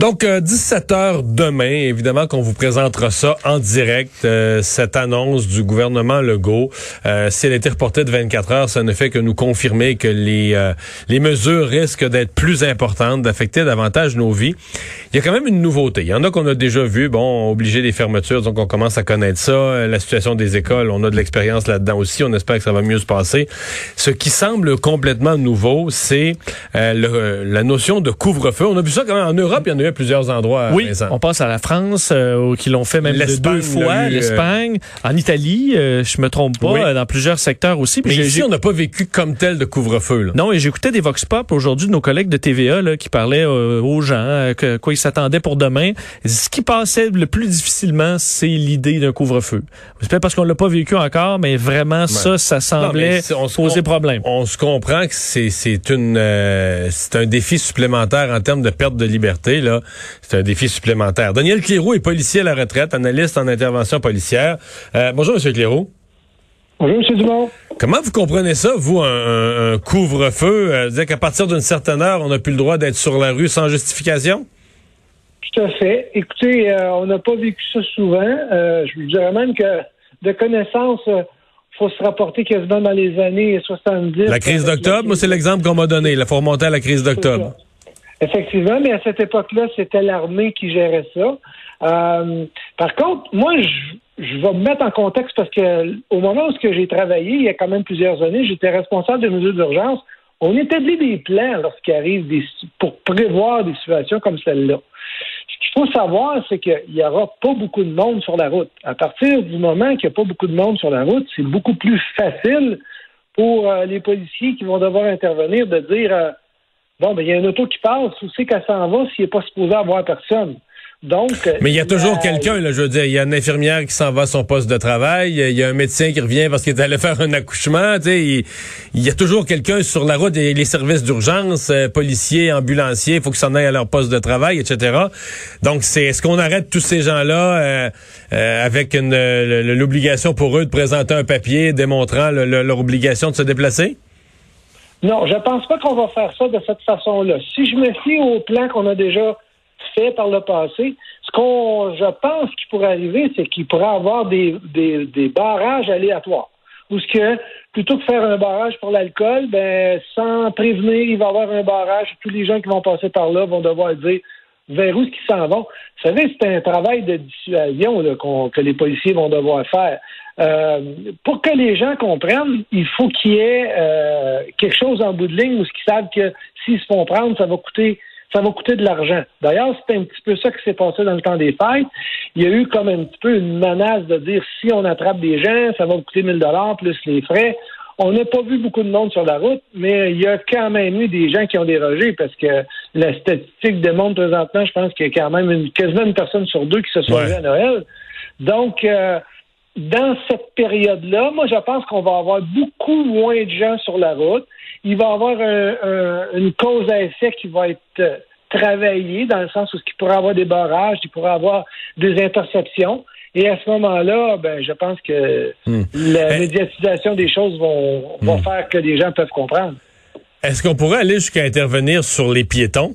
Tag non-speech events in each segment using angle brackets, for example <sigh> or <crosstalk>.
Donc, 17 euh, heures demain, évidemment qu'on vous présentera ça en direct, euh, cette annonce du gouvernement Legault. Euh, si elle a été reportée de 24 heures, ça ne fait que nous confirmer que les, les mesures risquent d'être plus importantes, d'affecter davantage nos vies. Il y a quand même une nouveauté. Il y en a qu'on a déjà vu, bon, obligé des fermetures, donc on commence à connaître ça. La situation des écoles, on a de l'expérience là-dedans aussi. On espère que ça va mieux se passer. Ce qui semble complètement nouveau, c'est la notion de couvre-feu. On a vu ça quand même en Europe, il y en a eu plusieurs endroits. Oui, on passe à la France, euh, qui l'ont fait même deux fois, euh, l'Espagne, en Italie, euh, je me trompe pas, dans plusieurs secteurs aussi. Mais ici, on n'a pas vécu comme tel de couvre-feu. Non, et j'écoutais des vox pop aujourd'hui de nos collègues de TVA là, qui parlaient aux gens, que, quoi ils s'attendaient pour demain. Ce qui passait le plus difficilement, c'est l'idée d'un couvre-feu. C'est peut-être parce qu'on l'a pas vécu encore, mais vraiment ça, ça semblait poser problème. On se comprend que c'est c'est une c'est un défi supplémentaire en termes de perte de liberté là. C'est un défi supplémentaire. Daniel Cléroux est policier à la retraite, analyste en intervention policière. Euh, bonjour, M. Cléroux. Bonjour, M. Dumont. Comment vous comprenez ça, vous, un, couvre-feu? Euh, dire qu'à partir d'une certaine heure, on n'a plus le droit d'être sur la rue sans justification? Tout à fait. Écoutez, euh, on n'a pas vécu ça souvent. je vous dirais même que de connaissance, il faut se rapporter quasiment dans les années 70. La crise d'octobre, moi, c'est l'exemple qu'on m'a donné. Il faut remonter à la crise d'octobre. Effectivement, mais à cette époque-là, c'était l'armée qui gérait ça. Euh, par contre, moi, je, je vais me mettre en contexte parce que au moment où j'ai travaillé, il y a quand même plusieurs années, j'étais responsable de mesures d'urgence. On établit des plans lorsqu'il arrive des, pour prévoir des situations comme celle-là. Ce qu'il faut savoir, c'est qu'il n'y aura pas beaucoup de monde sur la route. À partir du moment qu'il n'y a pas beaucoup de monde sur la route, c'est beaucoup plus facile pour euh, les policiers qui vont devoir intervenir de dire euh, Bon, ben, il y a un auto qui passe, où c'est qu'elle s'en va s'il n'est pas supposé avoir personne? Donc, mais il y a toujours quelqu'un, là, je veux dire, il y a une infirmière qui s'en va à son poste de travail, il y a un médecin qui revient parce qu'il est allé <laughs> faire un accouchement, tu sais, il, y a toujours quelqu'un sur la route, et les services d'urgence, euh, policiers, ambulanciers, il faut qu'ils s'en aillent à leur poste de travail, etc. Donc, c'est est-ce qu'on arrête tous ces gens-là euh, euh, avec l'obligation pour eux de présenter un papier démontrant leur obligation de se déplacer? Non, je pense pas qu'on va faire ça de cette façon-là. Si je me fie au plan qu'on a déjà fait par le passé, ce qu'on, je pense qu'il pourrait arriver, c'est qu'il pourrait avoir des, des, des barrages aléatoires. Ou ce que, plutôt que faire un barrage pour l'alcool, ben, sans prévenir, il va y avoir un barrage. Tous les gens qui vont passer par là vont devoir dire vers où est-ce qu'ils s'en vont. Vous savez, c'est un travail de dissuasion là, que les policiers vont devoir faire. Euh, pour que les gens comprennent, il faut qu'il y ait euh, quelque chose en bout de ligne où ils savent que s'ils se font prendre, ça va coûter ça va coûter de l'argent. D'ailleurs, c'est un petit peu ça qui s'est passé dans le temps des fêtes. Il y a eu comme un petit peu une menace de dire si on attrape des gens, ça va coûter 1000 dollars plus les frais. On n'a pas vu beaucoup de monde sur la route, mais il y a quand même eu des gens qui ont dérogé parce que la statistique démontre présentement, je pense qu'il y a quand même une, quasiment une personne sur deux qui se sont ouais. à Noël. Donc, euh, dans cette période-là, moi, je pense qu'on va avoir beaucoup moins de gens sur la route. Il va y avoir une cause à effet qui va être euh, travaillée dans le sens où il pourrait avoir des barrages, il pourrait avoir des interceptions. Et à ce moment-là, ben, je pense que hmm. la médiatisation des choses vont, hmm. faire que les gens peuvent comprendre. Est-ce qu'on pourrait aller jusqu'à intervenir sur les piétons?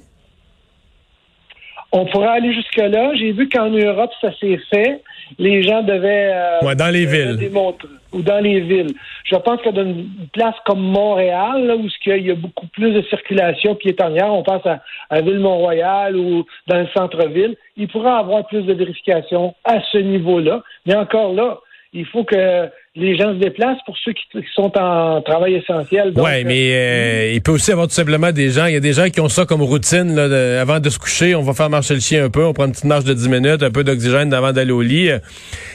On pourrait aller jusque-là. J'ai vu qu'en Europe, ça s'est fait les gens devaient euh, dans les villes. démontrer ou dans les villes. Je pense que dans une place comme Montréal, là, où il y a beaucoup plus de circulation piétonnière, on pense à, à Ville-Mont-Royal ou dans le centre-ville, il pourrait avoir plus de vérification à ce niveau-là. Mais encore là, il faut que les gens se déplacent pour ceux qui, sont en travail essentiel. Oui, mais euh, euh, il peut aussi avoir tout simplement des gens, il y a des gens qui ont ça comme routine, là, avant de se coucher, on va faire marcher le chien un peu, on prend une petite marche de 10 minutes, un peu d'oxygène avant d'aller au lit. Euh,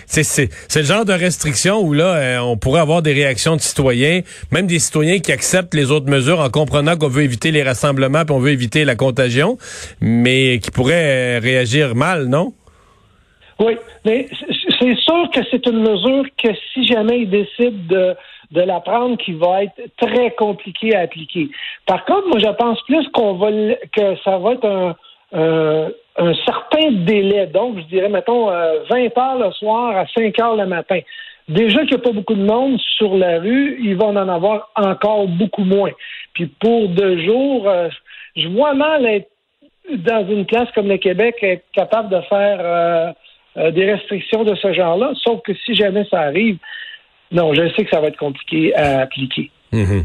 c'est le genre de restriction où là, on pourrait avoir des réactions de citoyens, même des citoyens qui acceptent les autres mesures en comprenant qu'on veut éviter les rassemblements puis on veut éviter la contagion, mais qui pourraient réagir mal, non? Oui, mais c'est sûr que c'est une mesure que si jamais ils décident de, de la prendre, qui va être très compliquée à appliquer. Par contre, moi, je pense plus qu'on va que ça va être un, un certain délai. Donc, je dirais, mettons, 20 euh, heures le soir à 5 heures le matin. déjà qu'il n'y a pas beaucoup de monde sur la rue, il va en avoir encore beaucoup moins. Puis pour deux jours, euh, je vois mal être dans une place comme le Québec être capable de faire euh, euh, des restrictions de ce genre-là, sauf que si jamais ça arrive, non, je sais que ça va être compliqué à appliquer. Mhm.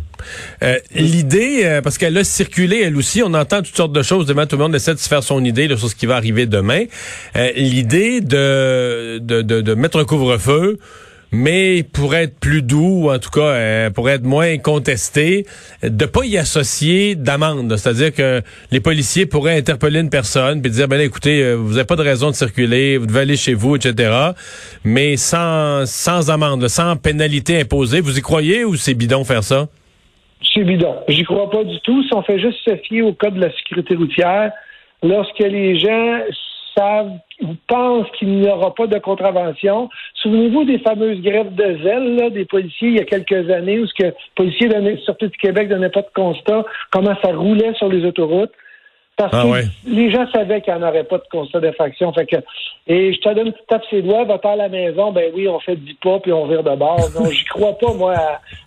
Euh, l'idée, parce qu'elle a circulé elle aussi, on entend toutes sortes de choses. Demain, tout le monde essaie de se faire son idée sur ce qui va arriver demain. L'idée de, de, de, mettre un couvre-feu, mais pour être plus doux, en tout cas, euh, pour être moins contesté, de pas y associer d'amende. C'est-à-dire que les policiers pourraient interpeller une personne puis dire, ben écoutez, euh, vous n'avez pas de raison de circuler, vous devez aller chez vous, etc. Mais sans, sans amende, sans pénalité imposée. Vous y croyez ou c'est bidon faire ça? C'est bidon. J'y crois pas du tout. Si on fait juste se fier au code de la sécurité routière, lorsque les gens savent ou pensent qu'il n'y aura pas de contravention. Souvenez-vous des fameuses grèves de zèle des policiers il y a quelques années où ce que les policiers de sortis du Québec donnaient pas de constat, comment ça roulait sur les autoroutes. Parce ah que les gens savaient qu'il n'y en aurait pas de constat d'infraction. Fait que, et je te donne, tu tapes ses doigts, va à la maison, ben oui, on fait 10 pas puis on vire de bord. Non, j'y crois pas, moi,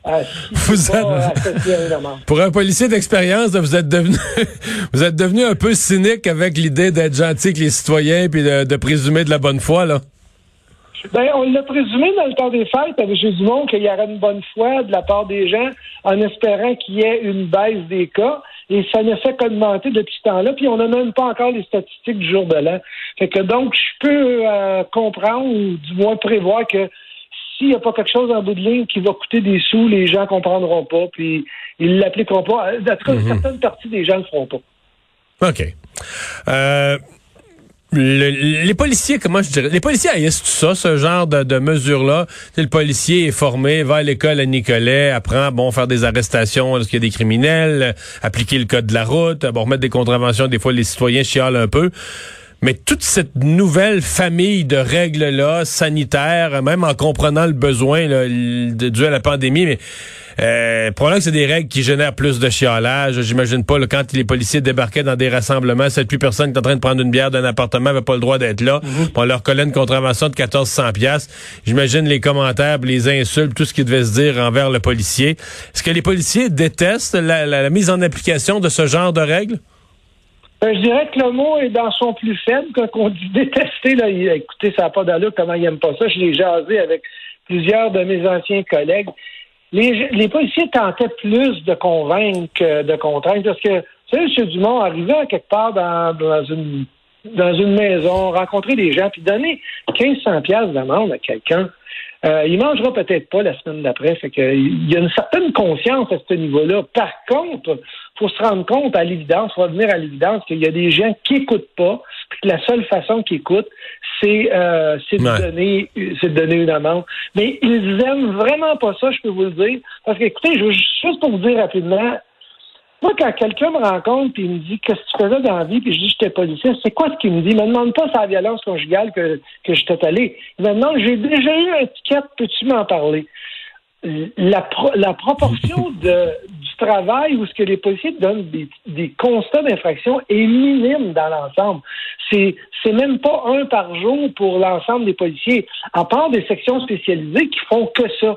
à, à, vous Pour un policier d'expérience, vous êtes devenu, <laughs> vous êtes devenu un peu cynique avec l'idée d'être gentil avec les citoyens puis de, présumer de la bonne foi, là. Ben, on l'a présumé dans le temps des fêtes avec Jésus qu'il y aurait une bonne foi de la part des gens en espérant qu'il y ait une baisse des cas et ça ne fait qu'augmenter depuis ce temps-là. Puis on n'a même pas encore les statistiques du jour de l'an. Fait que donc, je peux euh, comprendre ou du moins prévoir que s'il n'y a pas quelque chose en bout de ligne qui va coûter des sous, les gens comprendront pas, puis ils ne l'appliqueront pas. D'être une certaine partie des gens ne le feront pas. OK. Euh, les policiers, comment je dirais, les policiers haïssent tout ça, ce genre de, mesures-là. Le policier est formé, va à l'école à Nicolet, apprend, bon, faire des arrestations lorsqu'il y a des criminels, appliquer le code de la route, bon, remettre des contraventions, des fois les citoyens chialent un peu. Mais toute cette nouvelle famille de règles-là, sanitaires, même en comprenant le besoin là, dû à la pandémie, mais euh, probablement que c'est des règles qui génèrent plus de chiolage. J'imagine pas, quand les policiers débarquaient dans des rassemblements, c'est plus personne qui est en train de prendre une bière d'un appartement avait pas le droit d'être là. Mhm. On leur collait une contravention de 1400 pièces. J'imagine les commentaires, les insultes, tout ce qui devait se dire envers le policier. Est-ce que les policiers détestent la mise en application de ce genre de règles? Ben, je dirais que le mot est dans son plus faible. Quand on dit <laughs> détester, là, écoutez, ça n'a pas d'allure, comment il n'aime pas ça. Je l'ai jasé avec plusieurs de mes anciens collègues. Les, policiers tentaient plus de convaincre que de contraindre. Parce que, vous savez, M. Dumont arrivait quelque part dans, dans une dans une maison, rencontrer des gens, puis donner 1500 pièces d'amende à quelqu'un, euh, il mangera peut-être pas la semaine d'après. Fait que, il y a une certaine conscience à ce niveau-là. Par contre, faut se rendre compte à l'évidence, faut revenir à l'évidence qu'il y a des gens qui écoutent pas, puis que la seule façon qu'ils écoutent, c'est euh, de donner c'est de donner une amende. Mais ils aiment vraiment pas ça, je peux vous le dire. Parce que écoutez, je veux juste pour vous dire rapidement, moi, quand quelqu'un me rencontre et il me dit qu'est-ce que tu faisais dans la vie, puis je dis j'étais policier, c'est quoi ce qu'il me dit? Il me demande pas sa violence conjugale que, que je t'ai allé. Il me demande j'ai déjà eu un ticket, peux-tu m'en parler? La, la proportion <laughs> de, travail où ce que les policiers donnent des, constats d'infraction est minime dans l'ensemble. C'est c'est même pas un par jour pour l'ensemble des policiers, à part des sections spécialisées qui font que ça.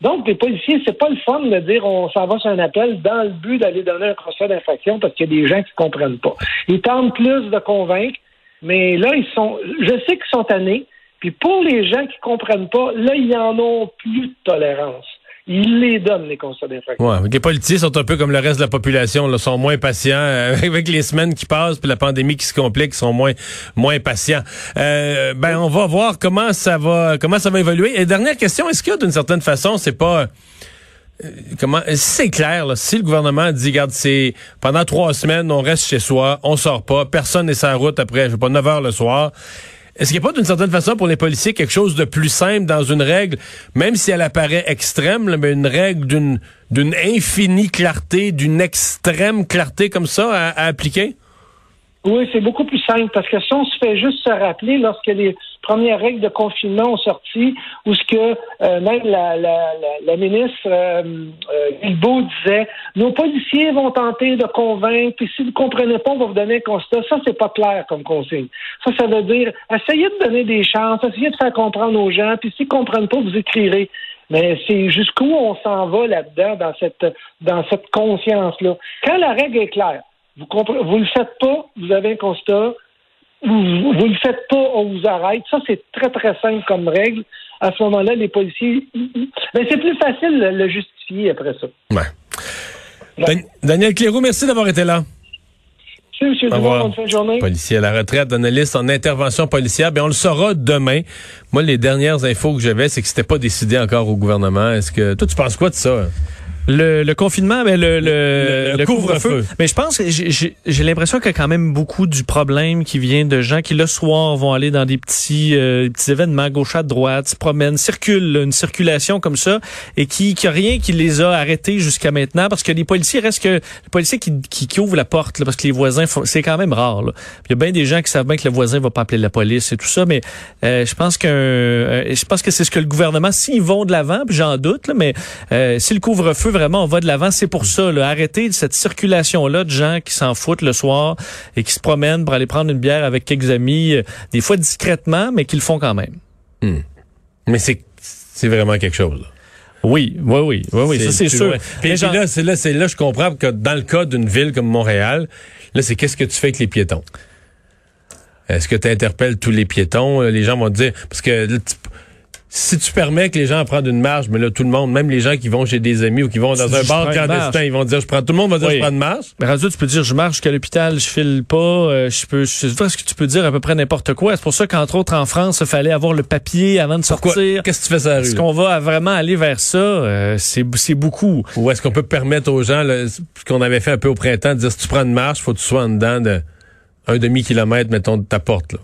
Donc, les policiers, c'est pas le fun de dire on s'en va sur un appel dans le but d'aller donner un constat d'infraction parce qu'il y a des gens qui comprennent pas. Ils tentent plus de convaincre, mais là, ils sont. Je sais qu'ils sont tannés. Puis pour les gens qui comprennent pas, là, ils en ont plus de tolérance il les donne, les constats d'infraction. Ouais, les politiciens sont un peu comme le reste de la population, là, sont moins patients. Euh, <laughs> avec les semaines qui passent, puis la pandémie qui se complique, sont moins, moins patients. Euh, ben, on va voir comment ça va, comment ça va évoluer. Et dernière question, est-ce que d'une certaine façon, c'est pas... Euh, comment c'est clair là, si le gouvernement dit regarde c'est pendant trois semaines on reste chez soi on sort pas personne n'est sur la route après je sais pas 9 heures le soir est-ce qu'il n'y a pas d'une certaine façon pour les policiers quelque chose de plus simple dans une règle, même si elle apparaît extrême, mais une règle d'une d'une infinie clarté, d'une extrême clarté comme ça à, appliquer? Oui, c'est beaucoup plus simple parce que si on se fait juste se rappeler lorsque les premières règles de confinement ont sorti, où ce que euh, même la, la, la, ministre euh, euh disait, nos policiers vont tenter de convaincre, puis si vous ne comprenez pas, on va vous donner un constat. Ça, c'est pas clair comme consigne. Ça, ça veut dire, essayez de donner des chances, essayez de faire comprendre aux gens, puis s'ils ne comprennent pas, vous écrirez. Mais c'est jusqu'où on s'en va là-dedans, dans cette, dans cette conscience-là. Quand la règle est claire, vous ne vous le faites pas, vous avez un constat, vous ne le faites pas, on vous arrête. Ça, c'est très, très simple comme règle. À ce moment-là, les policiers. Mais c'est plus facile de le justifier après ça. Ouais. Daniel Cléroux, merci d'avoir été là. Merci, M. Bonne fin de journée. Policier à la retraite, analyste en intervention policière. Bien, on le saura demain. Moi, les dernières infos que j'avais, c'est que c'était pas décidé encore au gouvernement. Est-ce que. Toi, tu penses quoi de ça? Le, le, confinement, mais ben, le, le, couvre-feu. mais je pense, j'ai l'impression qu'il y a quand même beaucoup du problème qui vient de gens qui le soir vont aller dans des petits, euh, petits événements gauche à droite, se promènent, circulent, une circulation comme ça, et qui, qui a rien qui les a arrêtés jusqu'à maintenant, parce que les policiers restent que les policiers qui, qui, qui ouvrent la porte, là, parce que les voisins, c'est quand même rare. Là. Il y a bien des gens qui savent bien que le voisin va pas appeler la police et tout ça, mais euh, je pense que euh, je pense que c'est ce que le gouvernement, s'ils vont de l'avant, puis j'en doute, là, mais si le couvre-feu vraiment on va de l'avant. C'est pour ça, là, arrêter cette circulation-là de gens qui s'en foutent le soir et qui se promènent pour aller prendre une bière avec quelques amis, euh, des fois discrètement, mais qui le font quand même. Hmm. Mais c'est c'est vraiment quelque chose. Oui, oui, oui, oui, oui, ça c'est sûr. Puis, là, c'est là, c'est là, je comprends que dans le cas d'une ville comme Montréal, là, c'est qu'est-ce que tu fais avec les piétons? Est-ce que tu interpelles tous les piétons? Les gens vont te dire, parce que si tu permets que les gens prennent une marche, mais là, tout le monde, même les gens qui vont chez des amis ou qui vont dans un bar clandestin, ils vont dire, je prends, tout le monde va dire, je prends une marche. Mais radio, tu peux dire, je marche jusqu'à l'hôpital, je file pas, euh, je peux, je sais pas ce que tu peux dire à peu près n'importe quoi. C'est pour ça qu'entre autres, en France, il fallait avoir le papier avant de sortir. Qu'est-ce que tu fais ça Est-ce qu'on va vraiment aller vers ça? Euh, c'est, c'est beaucoup. Ou est-ce qu'on peut permettre aux gens, ce qu'on avait fait un peu au printemps, de dire, si tu prends une marche, faut que tu sois en dedans de un demi-kilomètre, mettons, de ta porte, là.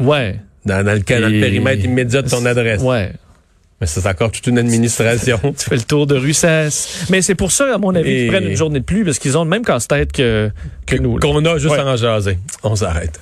Ouais. Dans, le, cas, dans le périmètre immédiat de ton adresse. Ouais. Mais c'est encore toute une administration. <laughs> tu fais le tour de rue Mais c'est pour ça, à mon avis, qu'ils prennent une journée de pluie, parce qu'ils ont le même casse-tête que, que nous. Qu'on a juste à en jaser. On s'arrête.